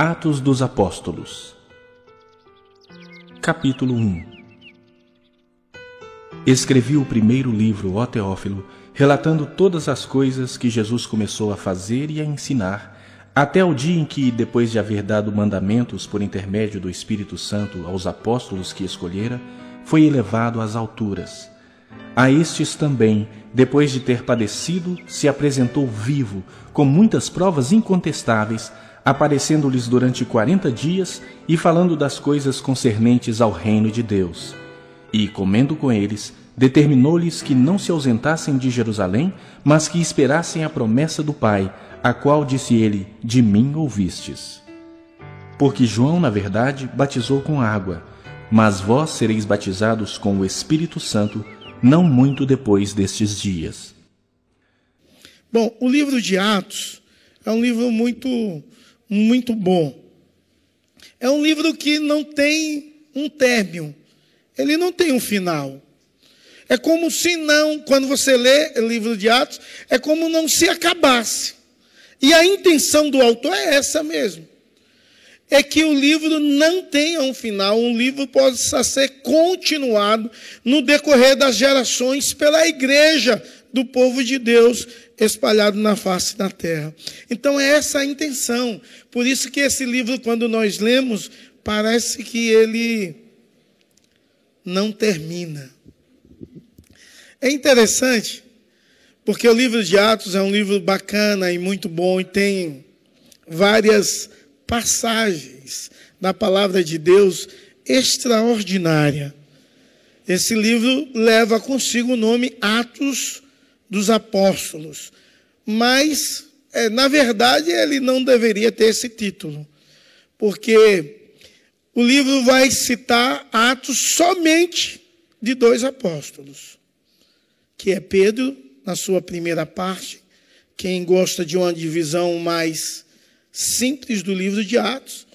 Atos dos Apóstolos Capítulo 1 Escrevi o primeiro livro, ó Teófilo, relatando todas as coisas que Jesus começou a fazer e a ensinar, até o dia em que, depois de haver dado mandamentos por intermédio do Espírito Santo aos apóstolos que escolhera, foi elevado às alturas. A estes também, depois de ter padecido, se apresentou vivo, com muitas provas incontestáveis, aparecendo-lhes durante quarenta dias e falando das coisas concernentes ao reino de Deus. E, comendo com eles, determinou-lhes que não se ausentassem de Jerusalém, mas que esperassem a promessa do Pai, a qual disse ele: De mim ouvistes. Porque João, na verdade, batizou com água, mas vós sereis batizados com o Espírito Santo, não muito depois destes dias. Bom, o livro de Atos é um livro muito muito bom. É um livro que não tem um término, ele não tem um final. É como se não, quando você lê o livro de Atos, é como não se acabasse. E a intenção do autor é essa mesmo. É que o livro não tenha um final, um livro possa ser continuado no decorrer das gerações pela igreja do povo de Deus espalhado na face da terra. Então é essa a intenção. Por isso que esse livro, quando nós lemos, parece que ele não termina. É interessante, porque o livro de Atos é um livro bacana e muito bom e tem várias passagens da palavra de Deus extraordinária. Esse livro leva consigo o nome Atos dos apóstolos. Mas, é, na verdade, ele não deveria ter esse título, porque o livro vai citar Atos somente de dois apóstolos, que é Pedro, na sua primeira parte. Quem gosta de uma divisão mais simples do livro de Atos,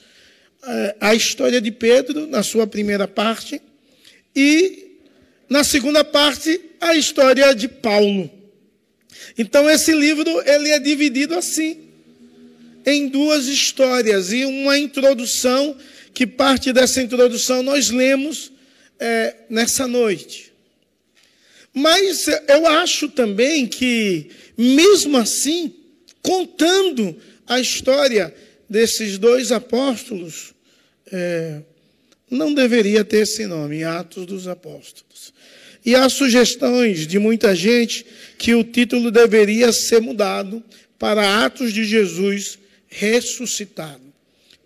é, a história de Pedro, na sua primeira parte, e na segunda parte, a história de Paulo. Então esse livro ele é dividido assim em duas histórias e uma introdução que parte dessa introdução nós lemos é, nessa noite. Mas eu acho também que mesmo assim, contando a história desses dois apóstolos, é, não deveria ter esse nome, Atos dos Apóstolos. E há sugestões de muita gente que o título deveria ser mudado para Atos de Jesus ressuscitado.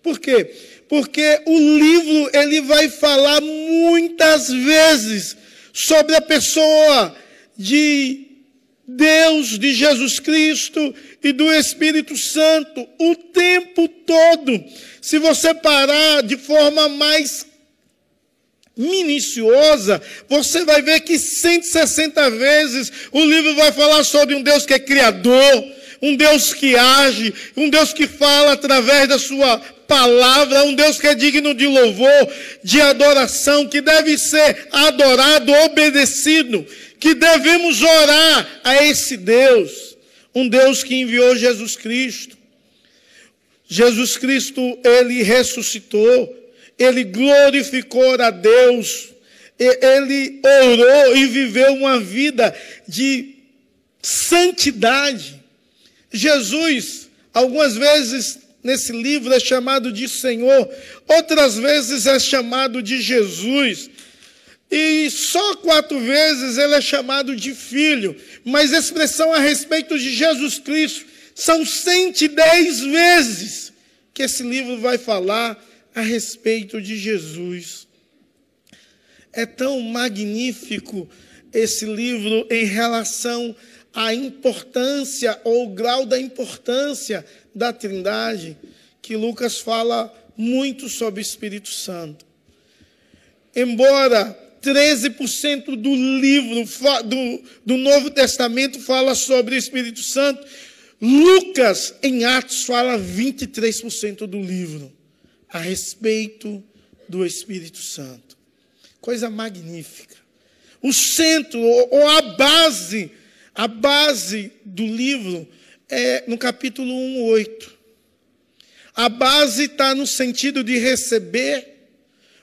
Por quê? Porque o livro ele vai falar muitas vezes sobre a pessoa de Deus, de Jesus Cristo e do Espírito Santo o tempo todo. Se você parar de forma mais minuciosa, você vai ver que 160 vezes o livro vai falar sobre um Deus que é criador, um Deus que age, um Deus que fala através da sua palavra, um Deus que é digno de louvor, de adoração, que deve ser adorado, obedecido, que devemos orar a esse Deus, um Deus que enviou Jesus Cristo. Jesus Cristo, ele ressuscitou, ele glorificou a Deus, ele orou e viveu uma vida de santidade. Jesus, algumas vezes nesse livro é chamado de Senhor, outras vezes é chamado de Jesus. E só quatro vezes ele é chamado de filho, mas expressão a respeito de Jesus Cristo são 110 vezes que esse livro vai falar a respeito de Jesus. É tão magnífico esse livro em relação à importância ou grau da importância da Trindade, que Lucas fala muito sobre o Espírito Santo. Embora 13% do livro do, do Novo Testamento fala sobre o Espírito Santo, Lucas, em Atos, fala 23% do livro a respeito do Espírito Santo. Coisa magnífica. O centro, ou a base, a base do livro é no capítulo 1, 8. A base está no sentido de receber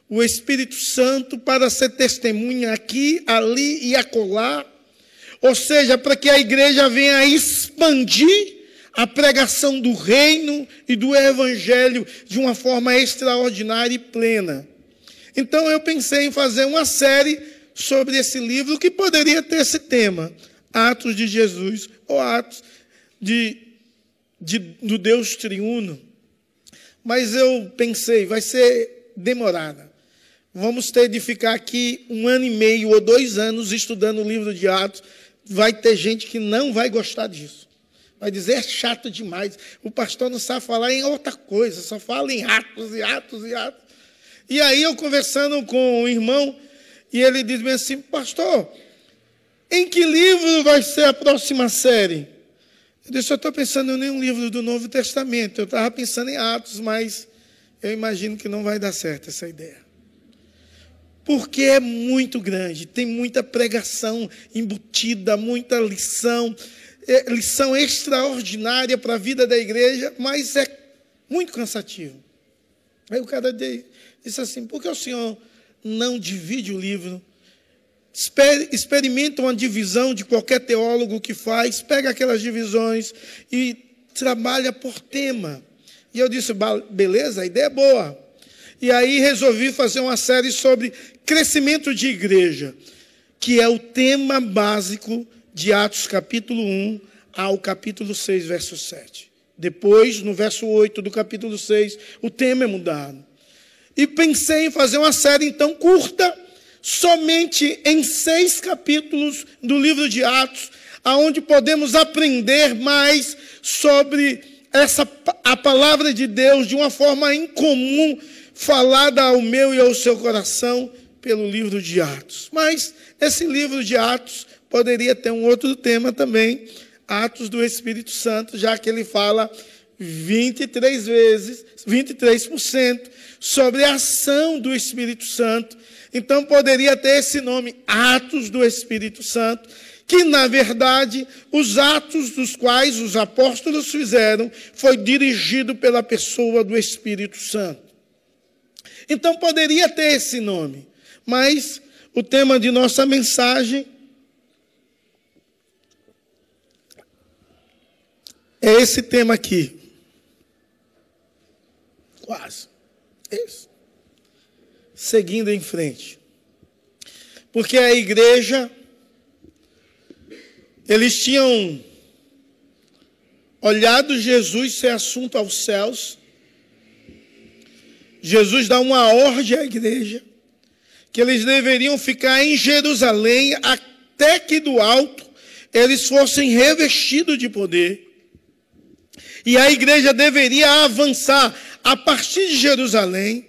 o Espírito Santo para ser testemunha aqui, ali e acolá. Ou seja, para que a igreja venha expandir a pregação do reino e do evangelho de uma forma extraordinária e plena. Então eu pensei em fazer uma série sobre esse livro que poderia ter esse tema: Atos de Jesus ou Atos de, de, do Deus triuno. Mas eu pensei, vai ser demorada. Vamos ter de ficar aqui um ano e meio ou dois anos estudando o livro de Atos. Vai ter gente que não vai gostar disso. Vai dizer, é chato demais. O pastor não sabe falar em outra coisa, só fala em atos e atos e atos. E aí eu conversando com o irmão, e ele diz assim, pastor, em que livro vai ser a próxima série? Eu disse, eu estou pensando em nenhum livro do Novo Testamento. Eu estava pensando em Atos, mas eu imagino que não vai dar certo essa ideia. Porque é muito grande, tem muita pregação embutida, muita lição, lição extraordinária para a vida da igreja, mas é muito cansativo. Aí o cara disse assim: por que o senhor não divide o livro? Experimenta uma divisão de qualquer teólogo que faz, pega aquelas divisões e trabalha por tema. E eu disse: beleza, a ideia é boa. E aí resolvi fazer uma série sobre crescimento de igreja, que é o tema básico de Atos capítulo 1 ao capítulo 6, verso 7. Depois, no verso 8 do capítulo 6, o tema é mudado. E pensei em fazer uma série então curta, somente em seis capítulos do livro de Atos, aonde podemos aprender mais sobre essa a palavra de Deus de uma forma incomum, falada ao meu e ao seu coração pelo livro de Atos. Mas esse livro de Atos poderia ter um outro tema também, Atos do Espírito Santo, já que ele fala 23 vezes, 23% sobre a ação do Espírito Santo. Então poderia ter esse nome, Atos do Espírito Santo, que na verdade os atos dos quais os apóstolos fizeram foi dirigido pela pessoa do Espírito Santo. Então poderia ter esse nome, mas o tema de nossa mensagem É esse tema aqui. Quase. Isso. Seguindo em frente. Porque a igreja, eles tinham olhado Jesus ser assunto aos céus. Jesus dá uma ordem à igreja que eles deveriam ficar em Jerusalém até que do alto eles fossem revestidos de poder. E a igreja deveria avançar a partir de Jerusalém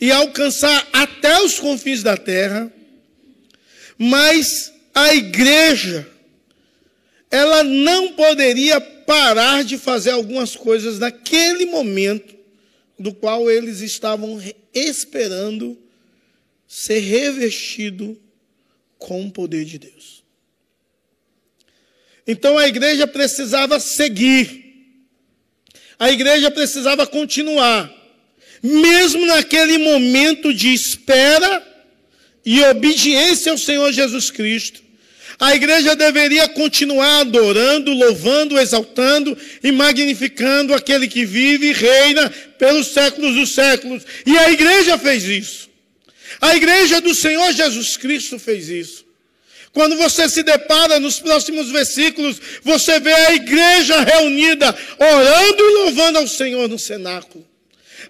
e alcançar até os confins da terra. Mas a igreja, ela não poderia parar de fazer algumas coisas naquele momento do qual eles estavam esperando ser revestido com o poder de Deus. Então a igreja precisava seguir a igreja precisava continuar, mesmo naquele momento de espera e obediência ao Senhor Jesus Cristo. A igreja deveria continuar adorando, louvando, exaltando e magnificando aquele que vive e reina pelos séculos dos séculos. E a igreja fez isso. A igreja do Senhor Jesus Cristo fez isso. Quando você se depara nos próximos versículos, você vê a igreja reunida, orando e louvando ao Senhor no cenáculo.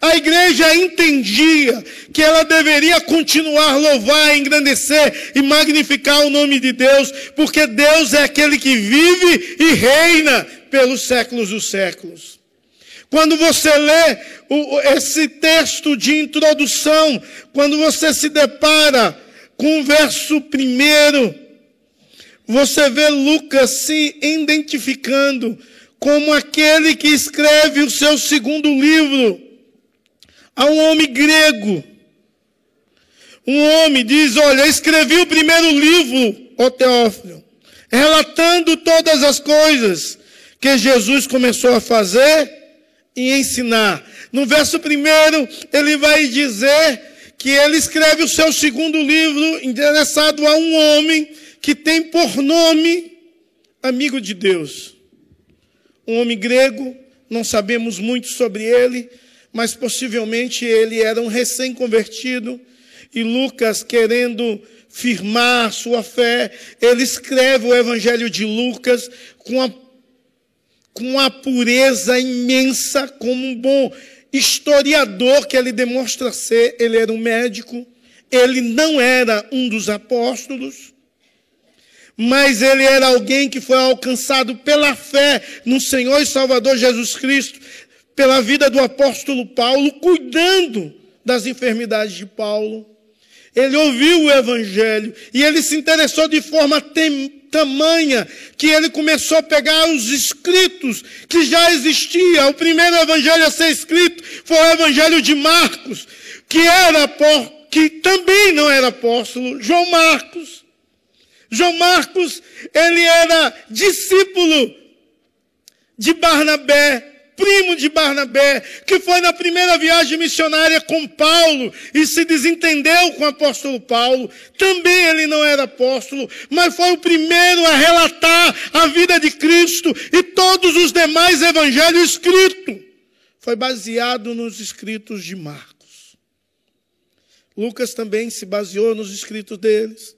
A igreja entendia que ela deveria continuar a louvar, engrandecer e magnificar o nome de Deus, porque Deus é aquele que vive e reina pelos séculos dos séculos. Quando você lê esse texto de introdução, quando você se depara com o verso primeiro, você vê Lucas se identificando como aquele que escreve o seu segundo livro a um homem grego. Um homem diz: Olha, escrevi o primeiro livro, ó Teófilo, relatando todas as coisas que Jesus começou a fazer e ensinar, No verso primeiro, ele vai dizer que ele escreve o seu segundo livro endereçado a um homem que tem por nome amigo de Deus. Um homem grego, não sabemos muito sobre ele, mas possivelmente ele era um recém-convertido e Lucas, querendo firmar sua fé, ele escreve o Evangelho de Lucas com a, com a pureza imensa, como um bom historiador que ele demonstra ser. Ele era um médico, ele não era um dos apóstolos, mas ele era alguém que foi alcançado pela fé no Senhor e Salvador Jesus Cristo, pela vida do apóstolo Paulo, cuidando das enfermidades de Paulo. Ele ouviu o Evangelho e ele se interessou de forma tamanha que ele começou a pegar os escritos que já existiam. O primeiro Evangelho a ser escrito foi o Evangelho de Marcos, que era que também não era apóstolo, João Marcos. João Marcos, ele era discípulo de Barnabé, primo de Barnabé, que foi na primeira viagem missionária com Paulo e se desentendeu com o apóstolo Paulo. Também ele não era apóstolo, mas foi o primeiro a relatar a vida de Cristo e todos os demais evangelhos escritos. Foi baseado nos escritos de Marcos. Lucas também se baseou nos escritos deles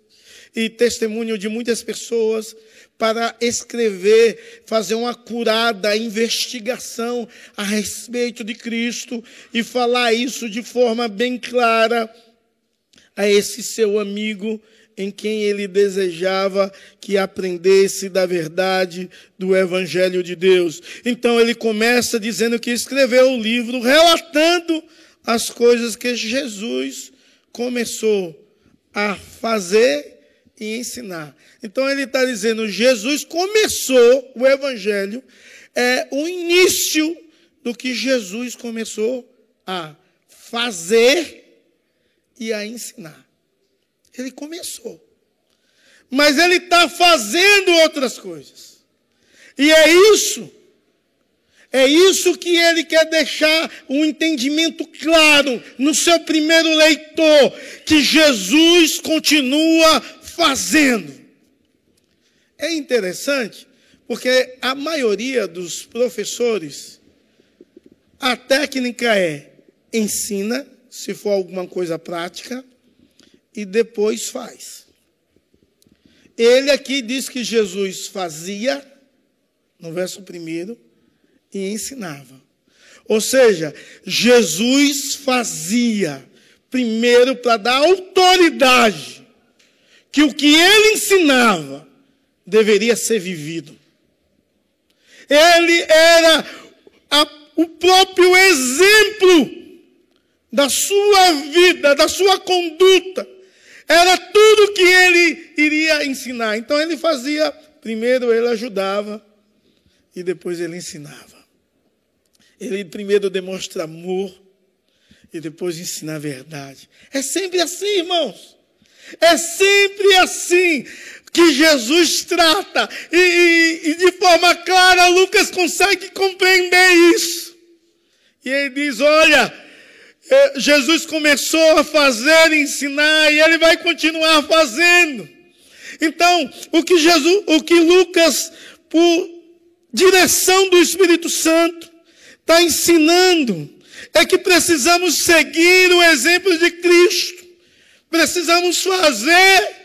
e testemunho de muitas pessoas para escrever, fazer uma curada investigação a respeito de Cristo e falar isso de forma bem clara a esse seu amigo em quem ele desejava que aprendesse da verdade do Evangelho de Deus. Então ele começa dizendo que escreveu o livro relatando as coisas que Jesus começou a fazer e ensinar. Então ele está dizendo: Jesus começou o evangelho, é o início do que Jesus começou a fazer e a ensinar. Ele começou. Mas ele está fazendo outras coisas. E é isso. É isso que ele quer deixar um entendimento claro no seu primeiro leitor, que Jesus continua fazendo. É interessante, porque a maioria dos professores, a técnica é ensina, se for alguma coisa prática, e depois faz. Ele aqui diz que Jesus fazia, no verso primeiro, e ensinava. Ou seja, Jesus fazia primeiro para dar autoridade que o que ele ensinava deveria ser vivido. Ele era a, o próprio exemplo da sua vida, da sua conduta. Era tudo que ele iria ensinar. Então ele fazia, primeiro ele ajudava e depois ele ensinava. Ele primeiro demonstra amor e depois ensina a verdade. É sempre assim, irmãos. É sempre assim que Jesus trata, e, e, e, de forma clara Lucas consegue compreender isso. E ele diz: Olha, é, Jesus começou a fazer, ensinar, e ele vai continuar fazendo. Então, o que Jesus, o que Lucas, por direção do Espírito Santo, está ensinando, é que precisamos seguir o exemplo de Cristo. Precisamos fazer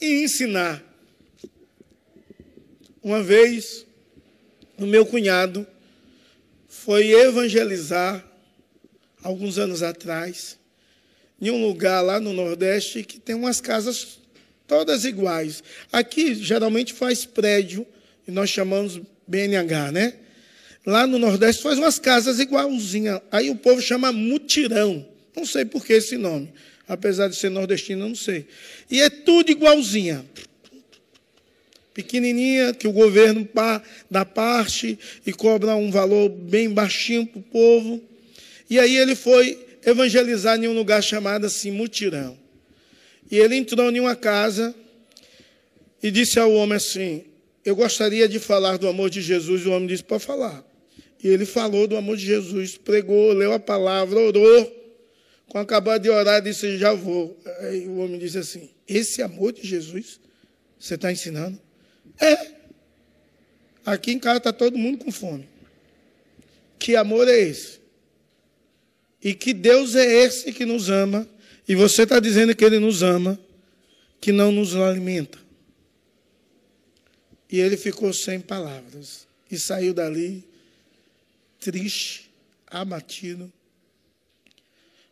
e ensinar. Uma vez, o meu cunhado foi evangelizar, alguns anos atrás, em um lugar lá no Nordeste que tem umas casas todas iguais. Aqui, geralmente, faz prédio, e nós chamamos BNH, né? Lá no Nordeste faz umas casas igualzinhas. Aí o povo chama mutirão. Não sei por que esse nome. Apesar de ser nordestino, não sei. E é tudo igualzinha. Pequenininha, que o governo dá parte e cobra um valor bem baixinho para o povo. E aí ele foi evangelizar em um lugar chamado assim, Mutirão. E ele entrou em uma casa e disse ao homem assim: Eu gostaria de falar do amor de Jesus. E o homem disse: Pode falar. E ele falou do amor de Jesus, pregou, leu a palavra, orou. Quando acabar de orar, disse: Já vou. Aí o homem disse assim: Esse amor de Jesus, você está ensinando? É. Aqui em casa está todo mundo com fome. Que amor é esse? E que Deus é esse que nos ama, e você está dizendo que Ele nos ama, que não nos alimenta. E ele ficou sem palavras e saiu dali triste, abatido,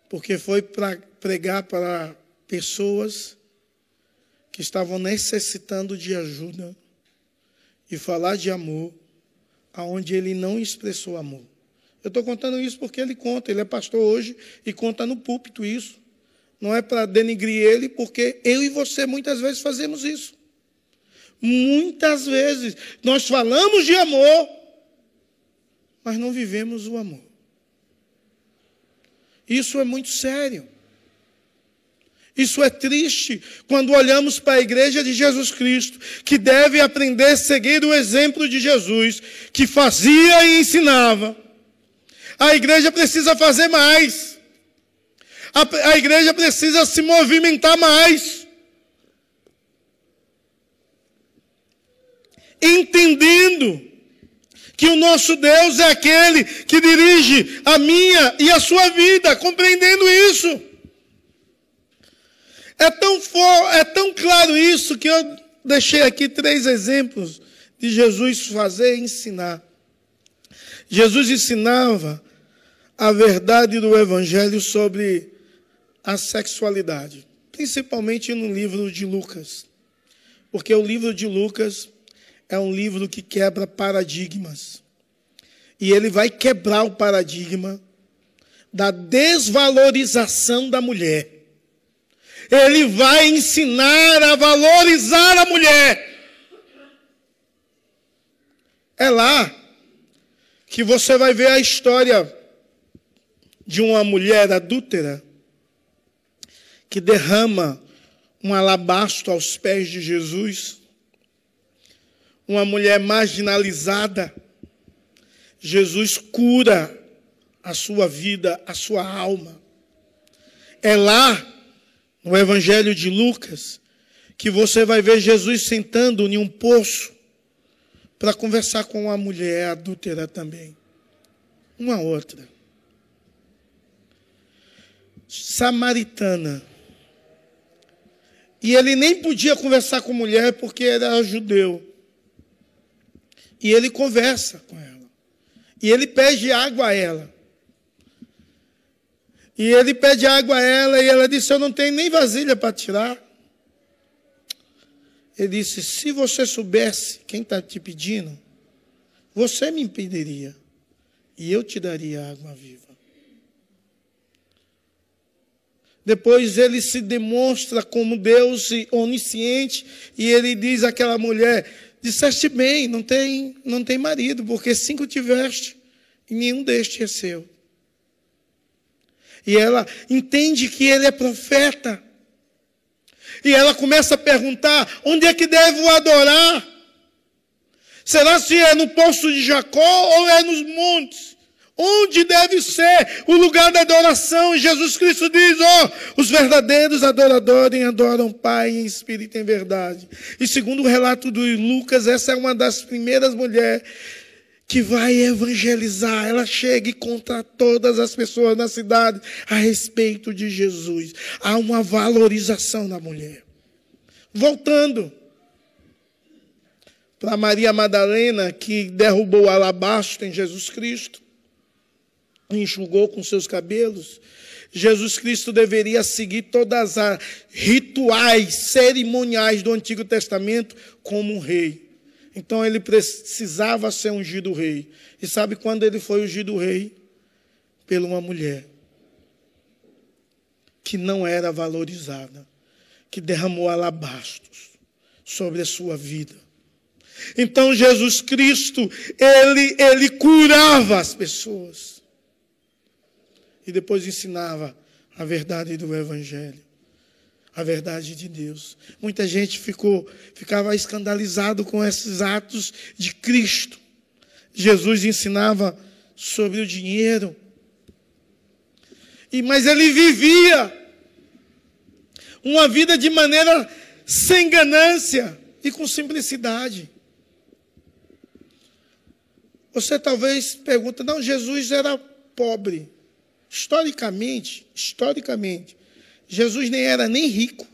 porque foi para pregar para pessoas que estavam necessitando de ajuda e falar de amor aonde ele não expressou amor. Eu estou contando isso porque ele conta, ele é pastor hoje e conta no púlpito isso. Não é para denigrir ele, porque eu e você muitas vezes fazemos isso. Muitas vezes nós falamos de amor, mas não vivemos o amor. Isso é muito sério. Isso é triste quando olhamos para a igreja de Jesus Cristo, que deve aprender a seguir o exemplo de Jesus, que fazia e ensinava. A igreja precisa fazer mais. A, a igreja precisa se movimentar mais. Entendendo que o nosso Deus é aquele que dirige a minha e a sua vida, compreendendo isso. É tão, for, é tão claro isso que eu deixei aqui três exemplos de Jesus fazer e ensinar. Jesus ensinava a verdade do Evangelho sobre a sexualidade, principalmente no livro de Lucas. Porque o livro de Lucas é um livro que quebra paradigmas. E ele vai quebrar o paradigma da desvalorização da mulher. Ele vai ensinar a valorizar a mulher. É lá que você vai ver a história de uma mulher adúltera que derrama um alabastro aos pés de Jesus, uma mulher marginalizada, Jesus cura a sua vida, a sua alma. É lá, no Evangelho de Lucas, que você vai ver Jesus sentando em um poço para conversar com uma mulher adúltera também. Uma outra. Samaritana. E ele nem podia conversar com mulher porque era judeu. E ele conversa com ela. E ele pede água a ela. E ele pede água a ela e ela disse: Eu não tenho nem vasilha para tirar. Ele disse: Se você soubesse quem está te pedindo, você me impediria. E eu te daria água viva. Depois ele se demonstra como Deus onisciente e ele diz àquela mulher: Disseste bem, não tem, não tem marido, porque cinco tiveste e nenhum deste é seu. E ela entende que ele é profeta. E ela começa a perguntar: onde é que devo adorar? Será se é no poço de Jacó ou é nos montes? Onde deve ser o lugar da adoração? E Jesus Cristo diz: oh, os verdadeiros adoradores adoram Pai em espírito e em verdade. E segundo o relato do Lucas, essa é uma das primeiras mulheres que vai evangelizar. Ela chega e conta a todas as pessoas na cidade a respeito de Jesus. Há uma valorização da mulher. Voltando para Maria Madalena, que derrubou o alabastro em Jesus Cristo enxugou com seus cabelos. Jesus Cristo deveria seguir todas as rituais cerimoniais do Antigo Testamento como um rei. Então ele precisava ser ungido rei. E sabe quando ele foi ungido rei? Por uma mulher que não era valorizada, que derramou alabastros sobre a sua vida. Então Jesus Cristo, ele, ele curava as pessoas e depois ensinava a verdade do Evangelho, a verdade de Deus. Muita gente ficou, ficava escandalizado com esses atos de Cristo. Jesus ensinava sobre o dinheiro. E mas ele vivia uma vida de maneira sem ganância e com simplicidade. Você talvez pergunta, não, Jesus era pobre. Historicamente, historicamente, Jesus nem era nem rico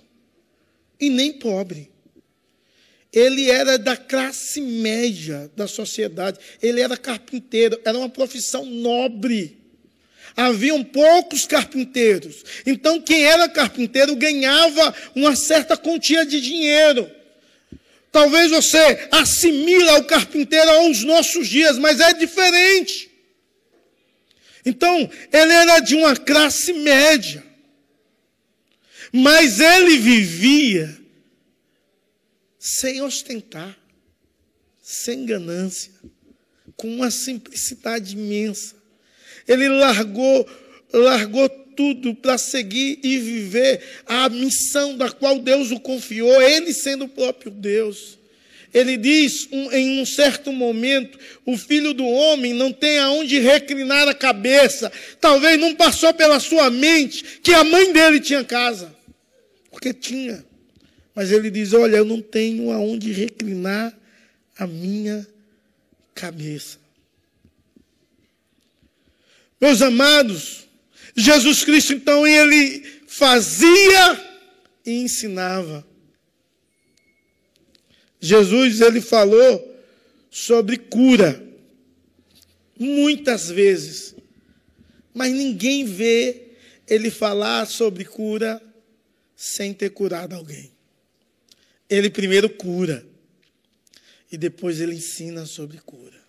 e nem pobre. Ele era da classe média da sociedade. Ele era carpinteiro, era uma profissão nobre. Haviam poucos carpinteiros. Então, quem era carpinteiro ganhava uma certa quantia de dinheiro. Talvez você assimila o carpinteiro aos nossos dias, mas é diferente. Então, ele era de uma classe média. Mas ele vivia sem ostentar, sem ganância, com uma simplicidade imensa. Ele largou, largou tudo para seguir e viver a missão da qual Deus o confiou, ele sendo o próprio Deus. Ele diz um, em um certo momento: o filho do homem não tem aonde reclinar a cabeça. Talvez não passou pela sua mente que a mãe dele tinha casa. Porque tinha. Mas ele diz: Olha, eu não tenho aonde reclinar a minha cabeça. Meus amados, Jesus Cristo, então, ele fazia e ensinava. Jesus ele falou sobre cura muitas vezes, mas ninguém vê ele falar sobre cura sem ter curado alguém. Ele primeiro cura e depois ele ensina sobre cura.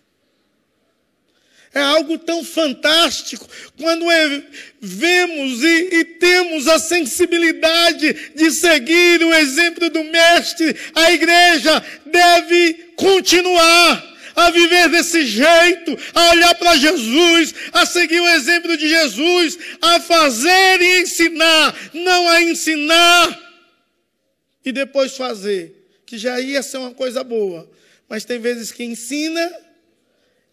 É algo tão fantástico quando é, vemos e, e, temos a sensibilidade de seguir o exemplo do Mestre. A igreja deve continuar a viver desse jeito, a olhar para Jesus, a seguir o exemplo de Jesus, a fazer e ensinar, não a ensinar e depois fazer, que já ia ser uma coisa boa. Mas tem vezes que ensina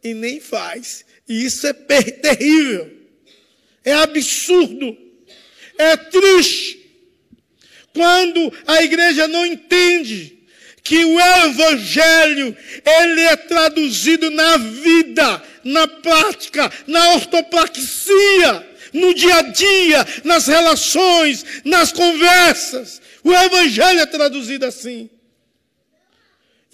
e nem faz. E isso é terrível. É absurdo. É triste. Quando a igreja não entende que o evangelho ele é traduzido na vida, na prática, na ortopraxia, no dia a dia, nas relações, nas conversas. O evangelho é traduzido assim.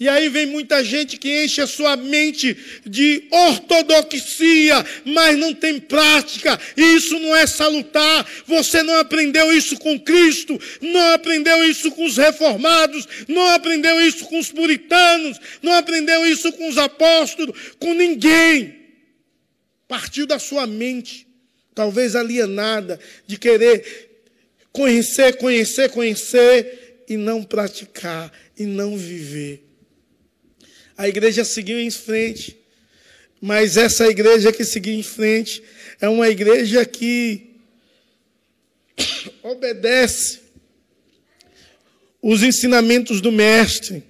E aí vem muita gente que enche a sua mente de ortodoxia, mas não tem prática. E isso não é salutar. Você não aprendeu isso com Cristo, não aprendeu isso com os reformados, não aprendeu isso com os puritanos, não aprendeu isso com os apóstolos, com ninguém. Partiu da sua mente, talvez alienada, de querer conhecer, conhecer, conhecer e não praticar e não viver. A igreja seguiu em frente, mas essa igreja que seguiu em frente é uma igreja que obedece os ensinamentos do Mestre.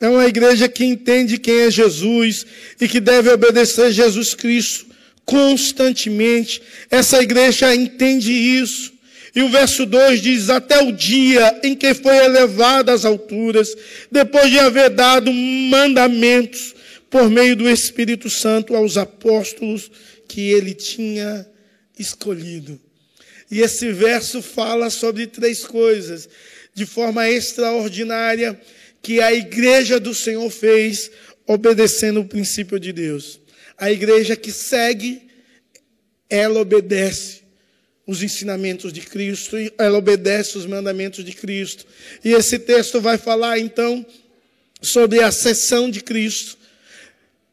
É uma igreja que entende quem é Jesus e que deve obedecer Jesus Cristo constantemente. Essa igreja entende isso. E o verso 2 diz: Até o dia em que foi elevado às alturas, depois de haver dado mandamentos por meio do Espírito Santo aos apóstolos que ele tinha escolhido. E esse verso fala sobre três coisas, de forma extraordinária, que a igreja do Senhor fez, obedecendo o princípio de Deus. A igreja que segue, ela obedece os ensinamentos de Cristo, ela obedece os mandamentos de Cristo. E esse texto vai falar então sobre a sessão de Cristo,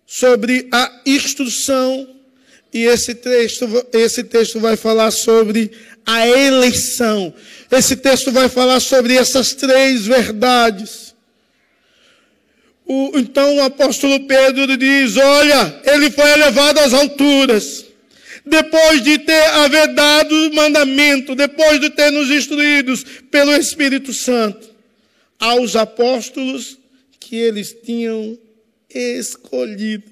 sobre a instrução, e esse texto, esse texto vai falar sobre a eleição. Esse texto vai falar sobre essas três verdades. O, então o apóstolo Pedro diz: Olha, ele foi elevado às alturas depois de ter haver dado o mandamento, depois de ter nos instruídos pelo Espírito Santo, aos apóstolos que eles tinham escolhido.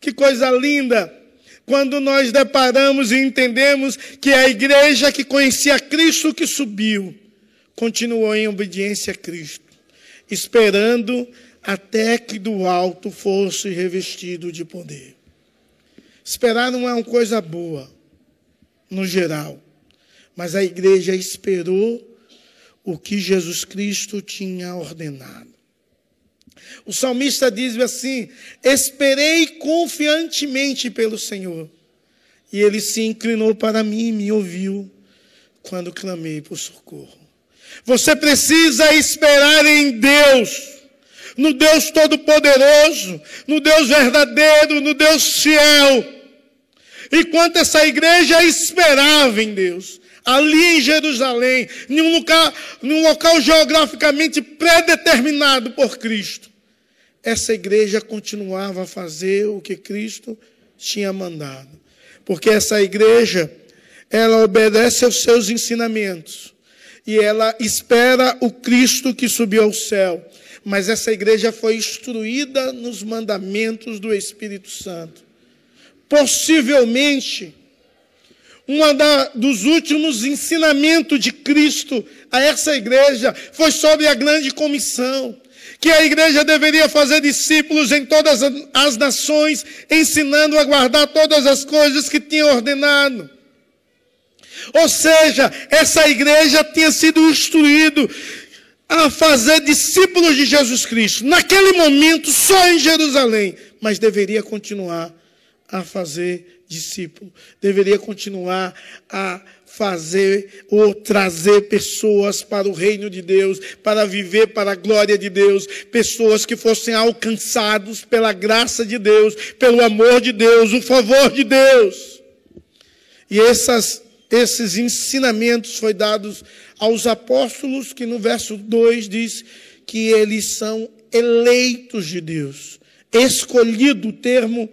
Que coisa linda! quando nós deparamos e entendemos que a igreja que conhecia Cristo que subiu, continuou em obediência a Cristo, esperando até que do alto fosse revestido de poder. Esperar não é uma coisa boa, no geral, mas a igreja esperou o que Jesus Cristo tinha ordenado. O salmista diz assim: Esperei confiantemente pelo Senhor, e ele se inclinou para mim e me ouviu quando clamei por socorro. Você precisa esperar em Deus, no Deus Todo-Poderoso, no Deus verdadeiro, no Deus fiel. Enquanto essa igreja esperava em Deus, ali em Jerusalém, em um local, num local geograficamente predeterminado por Cristo, essa igreja continuava a fazer o que Cristo tinha mandado. Porque essa igreja, ela obedece aos seus ensinamentos e ela espera o Cristo que subiu ao céu. Mas essa igreja foi instruída nos mandamentos do Espírito Santo. Possivelmente, um dos últimos ensinamentos de Cristo a essa igreja foi sobre a grande comissão. Que a igreja deveria fazer discípulos em todas as nações, ensinando a guardar todas as coisas que tinha ordenado. Ou seja, essa igreja tinha sido instruído a fazer discípulos de Jesus Cristo. Naquele momento, só em Jerusalém, mas deveria continuar a fazer discípulo. Deveria continuar a fazer ou trazer pessoas para o reino de Deus, para viver para a glória de Deus, pessoas que fossem alcançados pela graça de Deus, pelo amor de Deus, o favor de Deus. E essas, esses ensinamentos foi dados aos apóstolos, que no verso 2 diz que eles são eleitos de Deus. Escolhido, o termo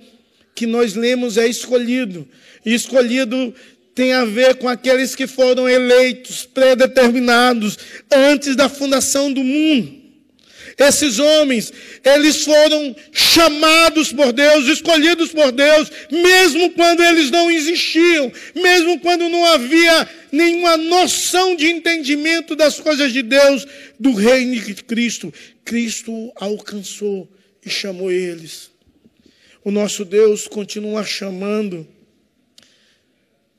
que nós lemos é escolhido. E escolhido tem a ver com aqueles que foram eleitos, predeterminados, antes da fundação do mundo. Esses homens, eles foram chamados por Deus, escolhidos por Deus, mesmo quando eles não existiam, mesmo quando não havia nenhuma noção de entendimento das coisas de Deus, do reino de Cristo. Cristo alcançou e chamou eles. O nosso Deus continua chamando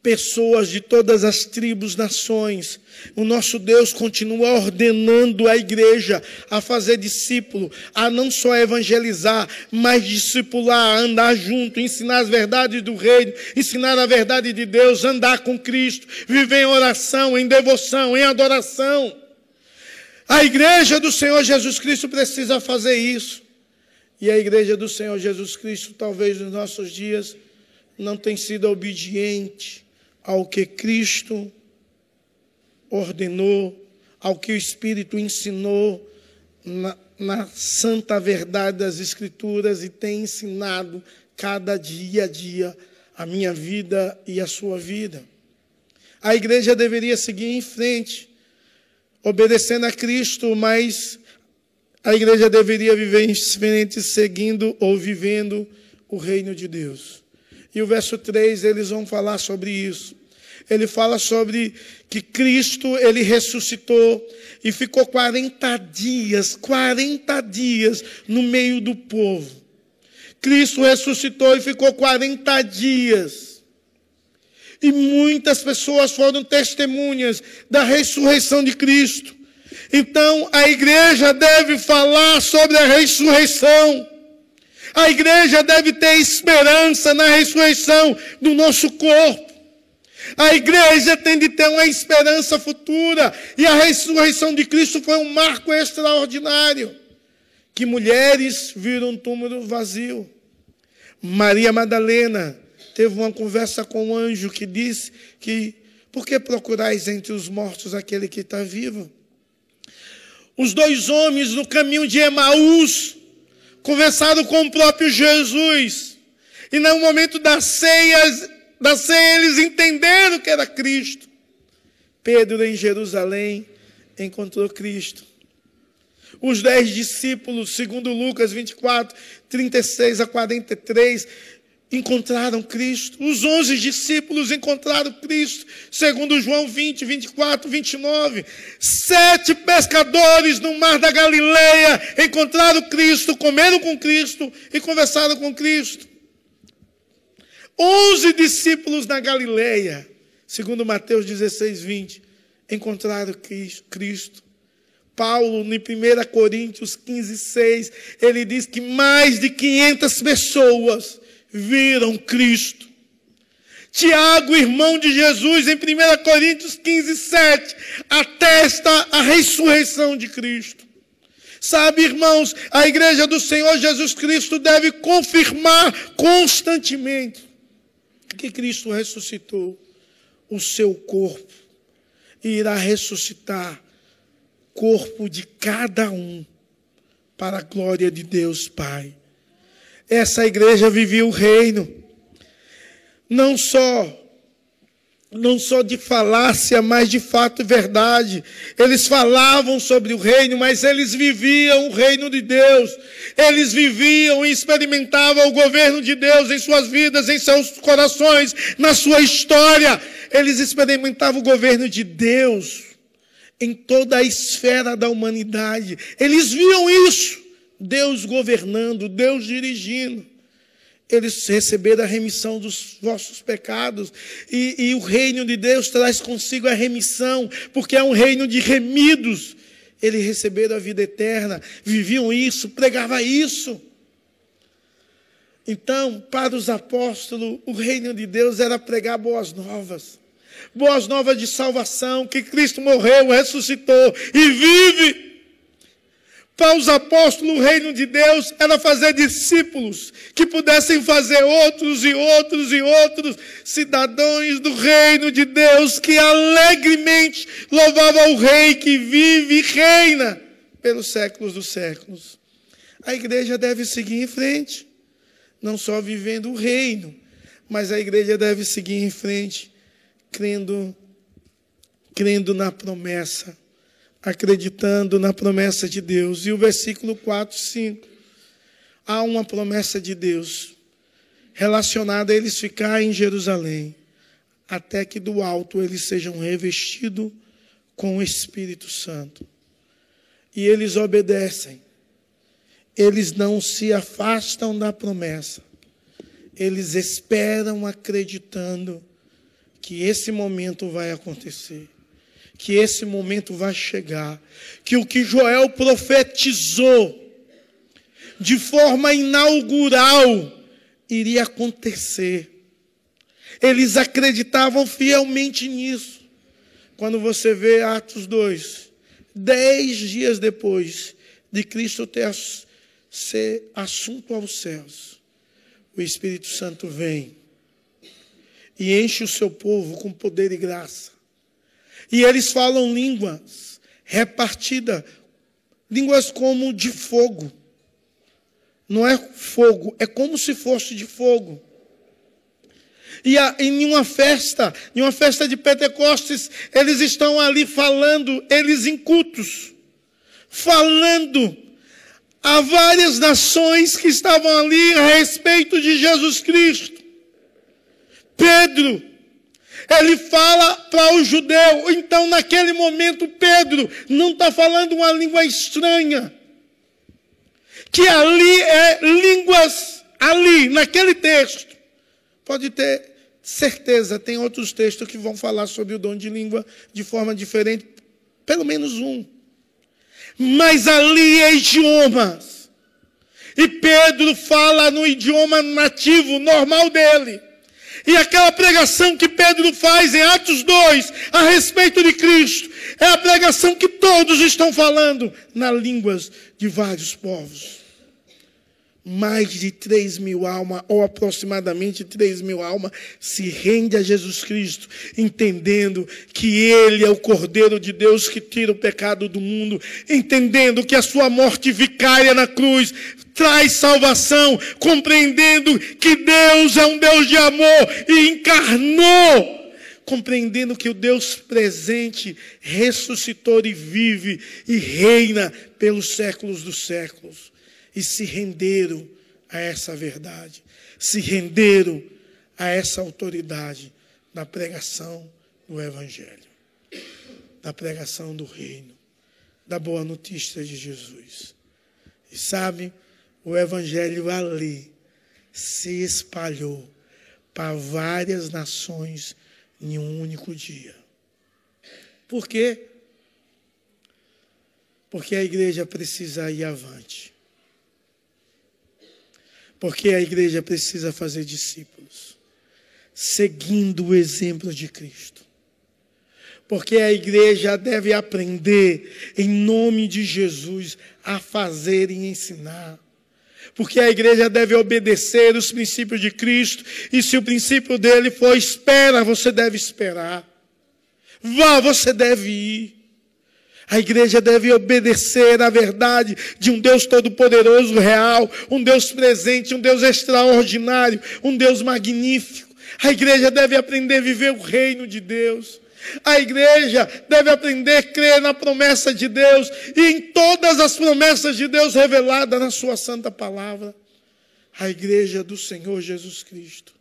pessoas de todas as tribos, nações. O nosso Deus continua ordenando a igreja a fazer discípulo, a não só evangelizar, mas discipular, andar junto, ensinar as verdades do reino, ensinar a verdade de Deus, andar com Cristo, viver em oração, em devoção, em adoração. A igreja do Senhor Jesus Cristo precisa fazer isso. E a igreja do Senhor Jesus Cristo, talvez nos nossos dias, não tem sido obediente ao que Cristo ordenou, ao que o Espírito ensinou na, na santa verdade das Escrituras e tem ensinado cada dia a dia a minha vida e a sua vida. A igreja deveria seguir em frente, obedecendo a Cristo, mas a igreja deveria viver em frente, seguindo ou vivendo o reino de Deus. E o verso 3, eles vão falar sobre isso. Ele fala sobre que Cristo, ele ressuscitou e ficou 40 dias, 40 dias no meio do povo. Cristo ressuscitou e ficou 40 dias. E muitas pessoas foram testemunhas da ressurreição de Cristo. Então, a igreja deve falar sobre a ressurreição. A igreja deve ter esperança na ressurreição do nosso corpo. A igreja tem de ter uma esperança futura. E a ressurreição de Cristo foi um marco extraordinário. Que mulheres viram um túmulo vazio. Maria Madalena teve uma conversa com um anjo que disse que por que procurais entre os mortos aquele que está vivo? Os dois homens no caminho de Emaús conversaram com o próprio Jesus. E no momento das ceias, da ceia eles entenderam que era Cristo. Pedro em Jerusalém encontrou Cristo. Os dez discípulos, segundo Lucas 24, 36 a 43, encontraram Cristo. Os onze discípulos encontraram Cristo, segundo João 20, 24, 29. Sete pescadores no mar da Galileia encontraram Cristo, comeram com Cristo e conversaram com Cristo. Onze discípulos na Galileia, segundo Mateus 16, 20, encontraram Cristo. Paulo, em 1 Coríntios 15, 6, ele diz que mais de 500 pessoas viram Cristo. Tiago, irmão de Jesus, em 1 Coríntios 15, 7, atesta a ressurreição de Cristo. Sabe, irmãos, a igreja do Senhor Jesus Cristo deve confirmar constantemente que Cristo ressuscitou o seu corpo e irá ressuscitar corpo de cada um para a glória de Deus Pai. Essa igreja vivia o reino. Não só não só de falácia, mas de fato verdade. Eles falavam sobre o reino, mas eles viviam o reino de Deus. Eles viviam e experimentavam o governo de Deus em suas vidas, em seus corações, na sua história. Eles experimentavam o governo de Deus em toda a esfera da humanidade. Eles viam isso. Deus governando, Deus dirigindo. Eles receberam a remissão dos vossos pecados. E, e o reino de Deus traz consigo a remissão, porque é um reino de remidos. Eles receberam a vida eterna, viviam isso, pregavam isso. Então, para os apóstolos, o reino de Deus era pregar boas novas. Boas novas de salvação, que Cristo morreu, ressuscitou e vive. Para os apóstolos, o reino de Deus era fazer discípulos que pudessem fazer outros e outros e outros cidadãos do reino de Deus que alegremente louvavam o Rei que vive e reina pelos séculos dos séculos. A igreja deve seguir em frente, não só vivendo o reino, mas a igreja deve seguir em frente, crendo, crendo na promessa acreditando na promessa de Deus. E o versículo 4, 5. Há uma promessa de Deus relacionada a eles ficar em Jerusalém, até que do alto eles sejam revestidos com o Espírito Santo. E eles obedecem. Eles não se afastam da promessa. Eles esperam acreditando que esse momento vai acontecer que esse momento vai chegar, que o que Joel profetizou de forma inaugural iria acontecer. Eles acreditavam fielmente nisso. Quando você vê Atos 2, dez dias depois de Cristo ter ser assunto aos céus, o Espírito Santo vem e enche o seu povo com poder e graça e eles falam línguas repartidas, línguas como de fogo. Não é fogo, é como se fosse de fogo. E em uma festa, em uma festa de Pentecostes, eles estão ali falando, eles incultos, falando a várias nações que estavam ali a respeito de Jesus Cristo. Pedro, ele fala para o judeu. Então, naquele momento, Pedro não está falando uma língua estranha. Que ali é línguas, ali, naquele texto. Pode ter certeza, tem outros textos que vão falar sobre o dom de língua de forma diferente, pelo menos um. Mas ali é idiomas. E Pedro fala no idioma nativo, normal dele. E aquela pregação que Pedro faz em Atos 2 a respeito de Cristo é a pregação que todos estão falando na línguas de vários povos. Mais de 3 mil almas, ou aproximadamente 3 mil almas, se rende a Jesus Cristo, entendendo que Ele é o Cordeiro de Deus que tira o pecado do mundo, entendendo que a sua morte vicária na cruz traz salvação, compreendendo que Deus é um Deus de amor e encarnou compreendendo que o Deus presente ressuscitou e vive e reina pelos séculos dos séculos, e se renderam a essa verdade, se renderam a essa autoridade na pregação do Evangelho, da pregação do Reino, da boa notícia de Jesus. E sabe, o Evangelho ali se espalhou para várias nações em um único dia. Por quê? Porque a igreja precisa ir avante. Porque a igreja precisa fazer discípulos, seguindo o exemplo de Cristo. Porque a igreja deve aprender, em nome de Jesus, a fazer e ensinar. Porque a igreja deve obedecer os princípios de Cristo, e se o princípio dele for espera, você deve esperar. Vá, você deve ir. A igreja deve obedecer à verdade de um Deus todo-poderoso, real, um Deus presente, um Deus extraordinário, um Deus magnífico. A igreja deve aprender a viver o reino de Deus. A igreja deve aprender a crer na promessa de Deus e em todas as promessas de Deus reveladas na Sua santa palavra. A igreja do Senhor Jesus Cristo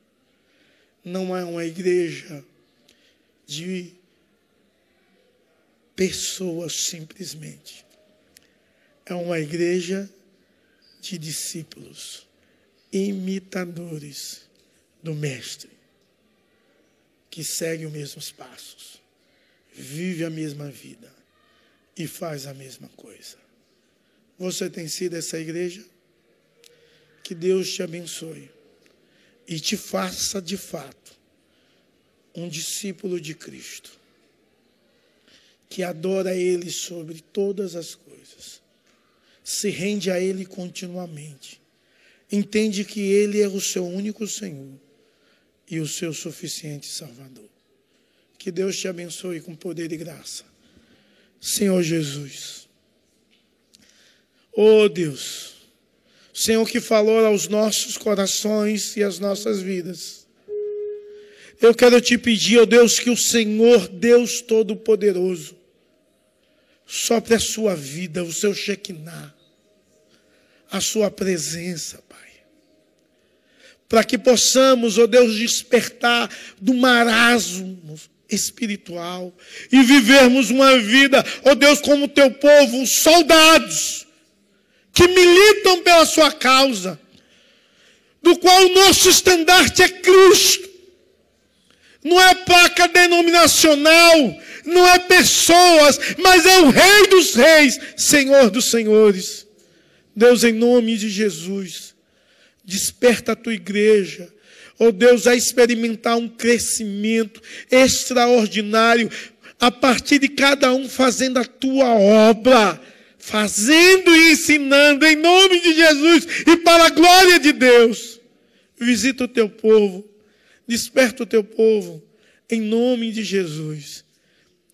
não é uma igreja de pessoas simplesmente. É uma igreja de discípulos, imitadores do Mestre, que segue os mesmos passos, vive a mesma vida e faz a mesma coisa. Você tem sido essa igreja? Que Deus te abençoe e te faça de fato um discípulo de Cristo que adora Ele sobre todas as coisas, se rende a Ele continuamente, entende que Ele é o seu único Senhor e o seu suficiente Salvador. Que Deus te abençoe com poder e graça. Senhor Jesus. Oh Deus, Senhor que falou aos nossos corações e às nossas vidas. Eu quero te pedir, ó oh Deus, que o Senhor, Deus Todo-Poderoso, Sopre a sua vida, o seu Shekinah, a sua presença, Pai. Para que possamos, ó oh Deus, despertar do marasmo espiritual e vivermos uma vida, ó oh Deus, como teu povo, soldados que militam pela sua causa, do qual o nosso estandarte é Cristo. Não é placa denominacional, não é pessoas, mas é o Rei dos Reis, Senhor dos Senhores. Deus, em nome de Jesus, desperta a tua igreja, oh Deus, a experimentar um crescimento extraordinário, a partir de cada um fazendo a tua obra, fazendo e ensinando, em nome de Jesus e para a glória de Deus. Visita o teu povo, desperta o teu povo, em nome de Jesus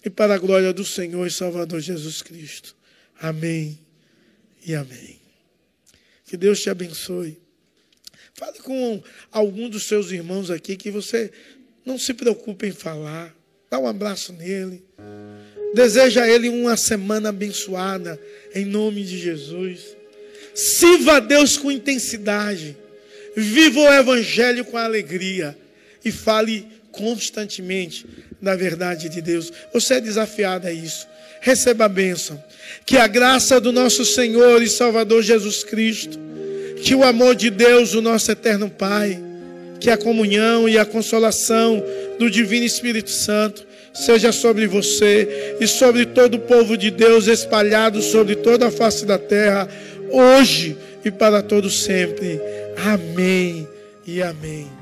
e para a glória do Senhor e Salvador Jesus Cristo. Amém e amém. Que Deus te abençoe. Fale com algum dos seus irmãos aqui que você não se preocupe em falar. Dá um abraço nele. Deseja a ele uma semana abençoada em nome de Jesus. Sirva a Deus com intensidade. Viva o evangelho com alegria e fale constantemente da verdade de Deus. Você é desafiado a isso. Receba a bênção. Que a graça do nosso Senhor e Salvador Jesus Cristo, que o amor de Deus, o nosso eterno Pai, que a comunhão e a consolação do Divino Espírito Santo seja sobre você e sobre todo o povo de Deus espalhado sobre toda a face da terra, hoje e para todo sempre. Amém e amém.